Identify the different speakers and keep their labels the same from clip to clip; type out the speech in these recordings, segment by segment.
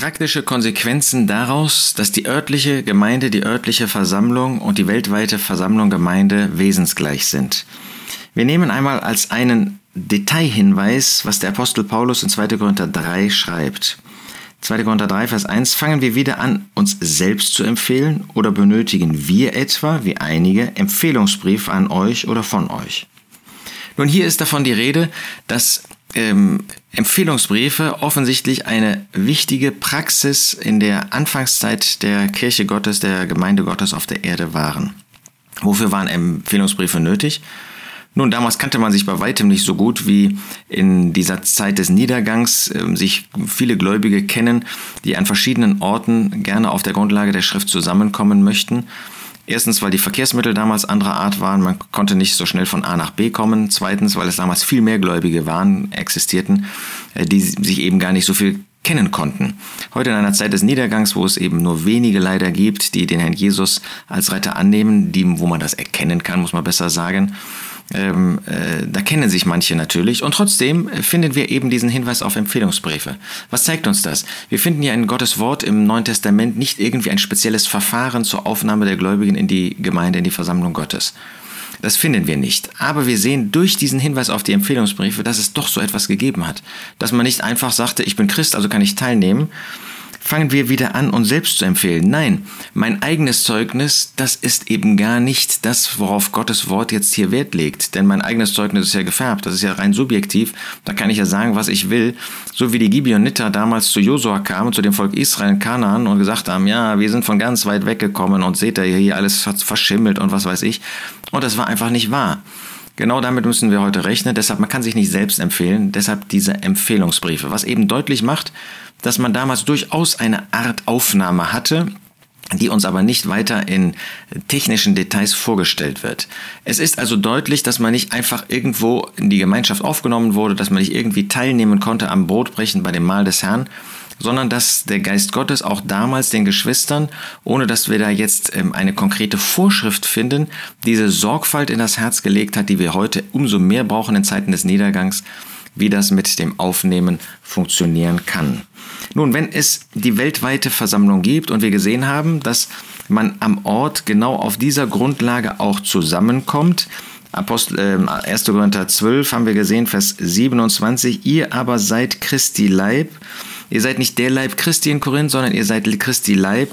Speaker 1: praktische Konsequenzen daraus, dass die örtliche Gemeinde, die örtliche Versammlung und die weltweite Versammlung Gemeinde wesensgleich sind. Wir nehmen einmal als einen Detailhinweis, was der Apostel Paulus in 2. Korinther 3 schreibt. 2. Korinther 3, Vers 1, fangen wir wieder an, uns selbst zu empfehlen oder benötigen wir etwa, wie einige, Empfehlungsbriefe an euch oder von euch? Nun, hier ist davon die Rede, dass ähm, Empfehlungsbriefe offensichtlich eine wichtige Praxis in der Anfangszeit der Kirche Gottes, der Gemeinde Gottes auf der Erde waren. Wofür waren Empfehlungsbriefe nötig? Nun, damals kannte man sich bei weitem nicht so gut wie in dieser Zeit des Niedergangs. Ähm, sich viele Gläubige kennen, die an verschiedenen Orten gerne auf der Grundlage der Schrift zusammenkommen möchten. Erstens, weil die Verkehrsmittel damals anderer Art waren, man konnte nicht so schnell von A nach B kommen. Zweitens, weil es damals viel mehr Gläubige waren, existierten, äh, die sich eben gar nicht so viel kennen konnten. Heute in einer Zeit des Niedergangs, wo es eben nur wenige leider gibt, die den Herrn Jesus als Retter annehmen, die, wo man das erkennen kann, muss man besser sagen, ähm, äh, da kennen sich manche natürlich und trotzdem finden wir eben diesen Hinweis auf Empfehlungsbriefe. Was zeigt uns das? Wir finden ja in Gottes Wort im Neuen Testament nicht irgendwie ein spezielles Verfahren zur Aufnahme der Gläubigen in die Gemeinde, in die Versammlung Gottes. Das finden wir nicht. Aber wir sehen durch diesen Hinweis auf die Empfehlungsbriefe, dass es doch so etwas gegeben hat. Dass man nicht einfach sagte, ich bin Christ, also kann ich teilnehmen, fangen wir wieder an, uns selbst zu empfehlen. Nein, mein eigenes Zeugnis, das ist eben gar nicht das, worauf Gottes Wort jetzt hier Wert legt. Denn mein eigenes Zeugnis ist ja gefärbt, das ist ja rein subjektiv. Da kann ich ja sagen, was ich will. So wie die Gibeoniter damals zu Josua kamen, zu dem Volk Israel in Kanaan und gesagt haben, ja, wir sind von ganz weit weggekommen und seht ihr hier alles verschimmelt und was weiß ich. Und das war einfach nicht wahr. Genau damit müssen wir heute rechnen. Deshalb, man kann sich nicht selbst empfehlen. Deshalb diese Empfehlungsbriefe, was eben deutlich macht, dass man damals durchaus eine Art Aufnahme hatte, die uns aber nicht weiter in technischen Details vorgestellt wird. Es ist also deutlich, dass man nicht einfach irgendwo in die Gemeinschaft aufgenommen wurde, dass man nicht irgendwie teilnehmen konnte am Brotbrechen bei dem Mahl des Herrn, sondern dass der Geist Gottes auch damals den Geschwistern, ohne dass wir da jetzt ähm, eine konkrete Vorschrift finden, diese Sorgfalt in das Herz gelegt hat, die wir heute umso mehr brauchen in Zeiten des Niedergangs, wie das mit dem Aufnehmen funktionieren kann. Nun, wenn es die weltweite Versammlung gibt und wir gesehen haben, dass man am Ort genau auf dieser Grundlage auch zusammenkommt, Apostel, äh, 1. Korinther 12 haben wir gesehen, Vers 27, ihr aber seid Christi Leib. Ihr seid nicht der Leib Christi in Korinth, sondern ihr seid Christi Leib.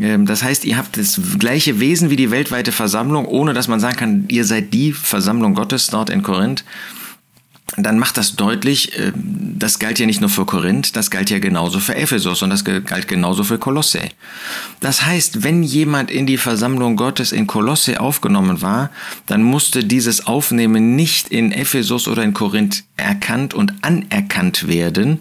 Speaker 1: Ähm, das heißt, ihr habt das gleiche Wesen wie die weltweite Versammlung, ohne dass man sagen kann, ihr seid die Versammlung Gottes dort in Korinth dann macht das deutlich, äh, das galt ja nicht nur für Korinth, das galt ja genauso für Ephesus und das galt genauso für Kolosse. Das heißt, wenn jemand in die Versammlung Gottes in Kolosse aufgenommen war, dann musste dieses Aufnehmen nicht in Ephesus oder in Korinth erkannt und anerkannt werden, ähm,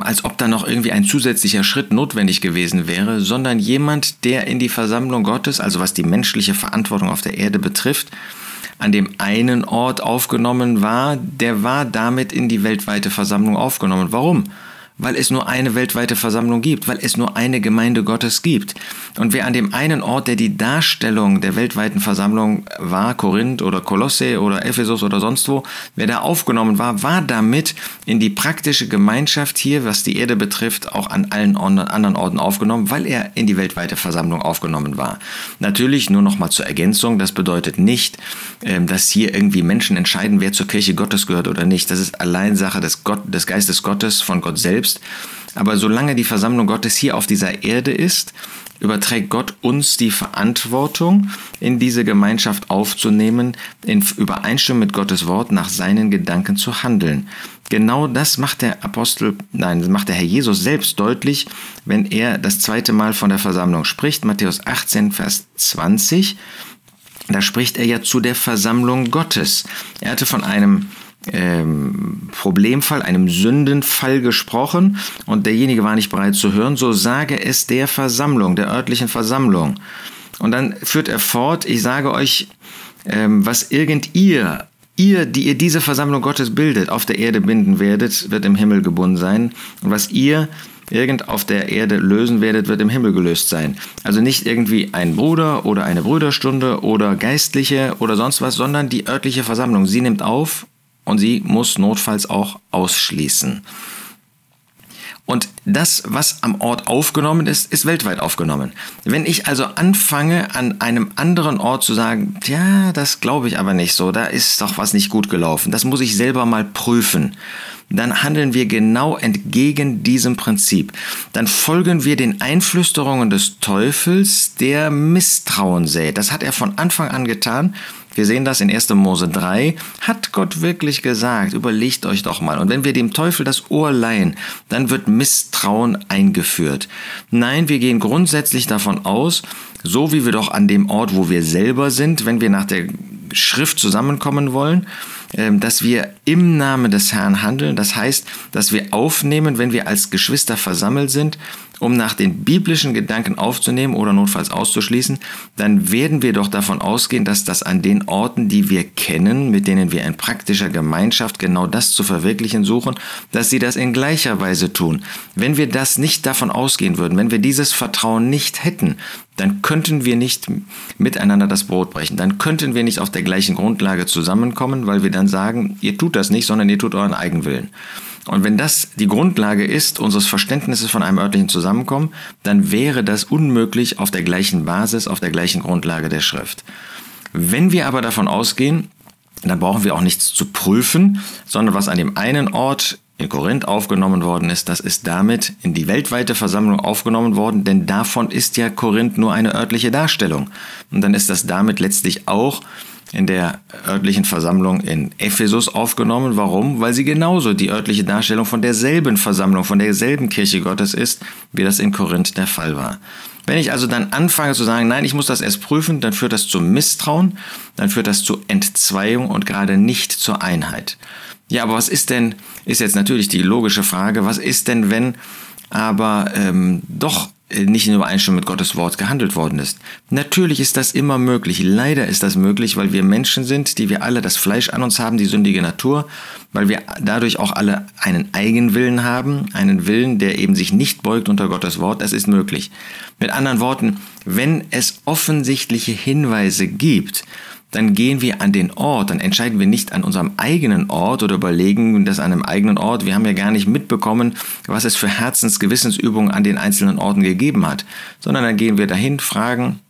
Speaker 1: als ob da noch irgendwie ein zusätzlicher Schritt notwendig gewesen wäre, sondern jemand, der in die Versammlung Gottes, also was die menschliche Verantwortung auf der Erde betrifft, an dem einen Ort aufgenommen war, der war damit in die weltweite Versammlung aufgenommen. Warum? Weil es nur eine weltweite Versammlung gibt, weil es nur eine Gemeinde Gottes gibt. Und wer an dem einen Ort, der die Darstellung der weltweiten Versammlung war, Korinth oder Kolosse oder Ephesus oder sonst wo, wer da aufgenommen war, war damit in die praktische Gemeinschaft hier, was die Erde betrifft, auch an allen anderen Orten aufgenommen, weil er in die weltweite Versammlung aufgenommen war. Natürlich nur noch mal zur Ergänzung, das bedeutet nicht, ähm, dass hier irgendwie Menschen entscheiden, wer zur Kirche Gottes gehört oder nicht. Das ist allein Sache des, Gott, des Geistes Gottes, von Gott selbst selbst. Aber solange die Versammlung Gottes hier auf dieser Erde ist, überträgt Gott uns die Verantwortung, in diese Gemeinschaft aufzunehmen, in Übereinstimmung mit Gottes Wort nach seinen Gedanken zu handeln. Genau das macht der Apostel, nein, macht der Herr Jesus selbst deutlich, wenn er das zweite Mal von der Versammlung spricht, Matthäus 18, Vers 20. Da spricht er ja zu der Versammlung Gottes. Er hatte von einem ähm, Problemfall, einem Sündenfall gesprochen und derjenige war nicht bereit zu hören, so sage es der Versammlung, der örtlichen Versammlung. Und dann führt er fort, ich sage euch, ähm, was irgend ihr, ihr, die ihr diese Versammlung Gottes bildet, auf der Erde binden werdet, wird im Himmel gebunden sein. Und was ihr irgend auf der Erde lösen werdet, wird im Himmel gelöst sein. Also nicht irgendwie ein Bruder oder eine Brüderstunde oder Geistliche oder sonst was, sondern die örtliche Versammlung. Sie nimmt auf und sie muss notfalls auch ausschließen. Und das, was am Ort aufgenommen ist, ist weltweit aufgenommen. Wenn ich also anfange, an einem anderen Ort zu sagen, ja, das glaube ich aber nicht so, da ist doch was nicht gut gelaufen, das muss ich selber mal prüfen, dann handeln wir genau entgegen diesem Prinzip. Dann folgen wir den Einflüsterungen des Teufels, der Misstrauen sät. Das hat er von Anfang an getan wir sehen das in 1. Mose 3. Hat Gott wirklich gesagt, überlegt euch doch mal. Und wenn wir dem Teufel das Ohr leihen, dann wird Misstrauen eingeführt. Nein, wir gehen grundsätzlich davon aus, so wie wir doch an dem Ort, wo wir selber sind, wenn wir nach der Schrift zusammenkommen wollen, dass wir im Namen des Herrn handeln. Das heißt, dass wir aufnehmen, wenn wir als Geschwister versammelt sind, um nach den biblischen Gedanken aufzunehmen oder notfalls auszuschließen, dann werden wir doch davon ausgehen, dass das an den Orten, die wir kennen, mit denen wir in praktischer Gemeinschaft genau das zu verwirklichen suchen, dass sie das in gleicher Weise tun. Wenn wir das nicht davon ausgehen würden, wenn wir dieses Vertrauen nicht hätten, dann könnten wir nicht miteinander das Brot brechen. Dann könnten wir nicht auf der gleichen Grundlage zusammenkommen, weil wir dann sagen, ihr tut das nicht, sondern ihr tut euren Eigenwillen. Und wenn das die Grundlage ist unseres Verständnisses von einem örtlichen Zusammenkommen, dann wäre das unmöglich auf der gleichen Basis, auf der gleichen Grundlage der Schrift. Wenn wir aber davon ausgehen, dann brauchen wir auch nichts zu prüfen, sondern was an dem einen Ort in Korinth aufgenommen worden ist, das ist damit in die weltweite Versammlung aufgenommen worden, denn davon ist ja Korinth nur eine örtliche Darstellung. Und dann ist das damit letztlich auch in der örtlichen Versammlung in Ephesus aufgenommen. Warum? Weil sie genauso die örtliche Darstellung von derselben Versammlung, von derselben Kirche Gottes ist, wie das in Korinth der Fall war. Wenn ich also dann anfange zu sagen, nein, ich muss das erst prüfen, dann führt das zu Misstrauen, dann führt das zu Entzweiung und gerade nicht zur Einheit. Ja, aber was ist denn, ist jetzt natürlich die logische Frage, was ist denn, wenn aber ähm, doch nicht in Übereinstimmung mit Gottes Wort gehandelt worden ist. Natürlich ist das immer möglich. Leider ist das möglich, weil wir Menschen sind, die wir alle das Fleisch an uns haben, die sündige Natur, weil wir dadurch auch alle einen Eigenwillen haben, einen Willen, der eben sich nicht beugt unter Gottes Wort. Das ist möglich. Mit anderen Worten, wenn es offensichtliche Hinweise gibt, dann gehen wir an den Ort, dann entscheiden wir nicht an unserem eigenen Ort oder überlegen das an einem eigenen Ort. Wir haben ja gar nicht mitbekommen, was es für Herzensgewissensübungen an den einzelnen Orten gegeben hat, sondern dann gehen wir dahin, fragen,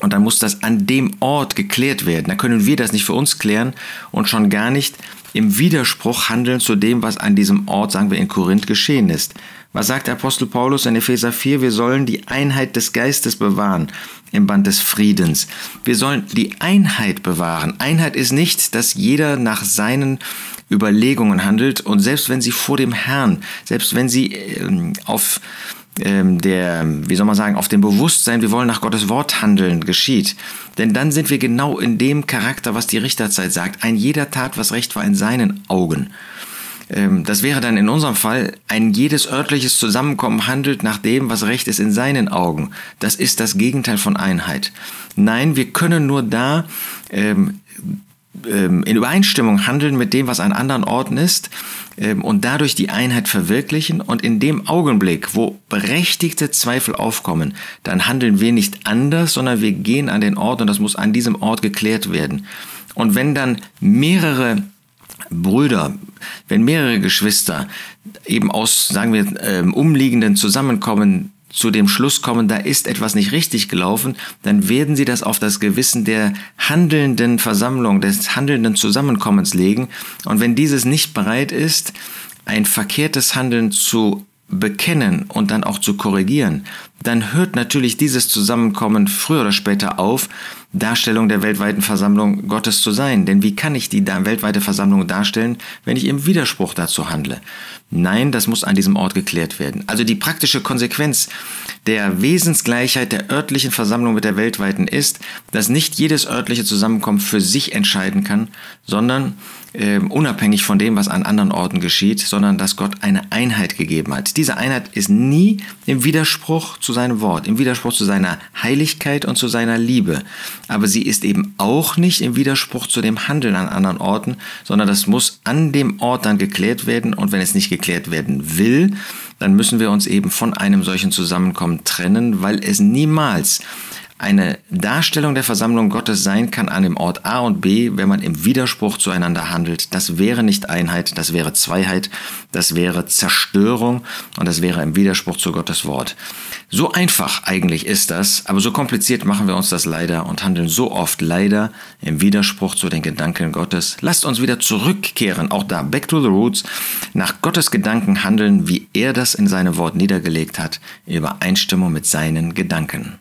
Speaker 1: und dann muss das an dem Ort geklärt werden. Da können wir das nicht für uns klären und schon gar nicht im Widerspruch handeln zu dem, was an diesem Ort, sagen wir, in Korinth geschehen ist. Was sagt Apostel Paulus in Epheser 4? Wir sollen die Einheit des Geistes bewahren im Band des Friedens. Wir sollen die Einheit bewahren. Einheit ist nicht, dass jeder nach seinen Überlegungen handelt und selbst wenn sie vor dem Herrn, selbst wenn sie ähm, auf ähm, der, wie soll man sagen, auf dem Bewusstsein, wir wollen nach Gottes Wort handeln, geschieht. Denn dann sind wir genau in dem Charakter, was die Richterzeit sagt. Ein jeder tat, was recht war in seinen Augen. Ähm, das wäre dann in unserem Fall, ein jedes örtliches Zusammenkommen handelt nach dem, was recht ist in seinen Augen. Das ist das Gegenteil von Einheit. Nein, wir können nur da ähm, ähm, in Übereinstimmung handeln mit dem, was an anderen Orten ist ähm, und dadurch die Einheit verwirklichen. Und in dem Augenblick, wo berechtigte Zweifel aufkommen, dann handeln wir nicht anders, sondern wir gehen an den Ort und das muss an diesem Ort geklärt werden. Und wenn dann mehrere Brüder, wenn mehrere Geschwister eben aus, sagen wir, ähm, umliegenden Zusammenkommen zu dem Schluss kommen, da ist etwas nicht richtig gelaufen, dann werden sie das auf das Gewissen der handelnden Versammlung, des handelnden Zusammenkommens legen. Und wenn dieses nicht bereit ist, ein verkehrtes Handeln zu bekennen und dann auch zu korrigieren, dann hört natürlich dieses Zusammenkommen früher oder später auf, Darstellung der weltweiten Versammlung Gottes zu sein. Denn wie kann ich die weltweite Versammlung darstellen, wenn ich im Widerspruch dazu handle? Nein, das muss an diesem Ort geklärt werden. Also die praktische Konsequenz der Wesensgleichheit der örtlichen Versammlung mit der weltweiten ist, dass nicht jedes örtliche Zusammenkommen für sich entscheiden kann, sondern äh, unabhängig von dem, was an anderen Orten geschieht, sondern dass Gott eine Einheit gegeben hat. Diese Einheit ist nie im Widerspruch zu seinem Wort, im Widerspruch zu seiner Heiligkeit und zu seiner Liebe. Aber sie ist eben auch nicht im Widerspruch zu dem Handeln an anderen Orten, sondern das muss an dem Ort dann geklärt werden und wenn es nicht geklärt werden will, dann müssen wir uns eben von einem solchen Zusammenkommen trennen, weil es niemals eine Darstellung der Versammlung Gottes sein kann an dem Ort A und B, wenn man im Widerspruch zueinander handelt. Das wäre nicht Einheit, das wäre Zweiheit, das wäre Zerstörung und das wäre im Widerspruch zu Gottes Wort. So einfach eigentlich ist das, aber so kompliziert machen wir uns das leider und handeln so oft leider im Widerspruch zu den Gedanken Gottes. Lasst uns wieder zurückkehren, auch da, back to the roots, nach Gottes Gedanken handeln, wie er das in seinem Wort niedergelegt hat, in Übereinstimmung mit seinen Gedanken.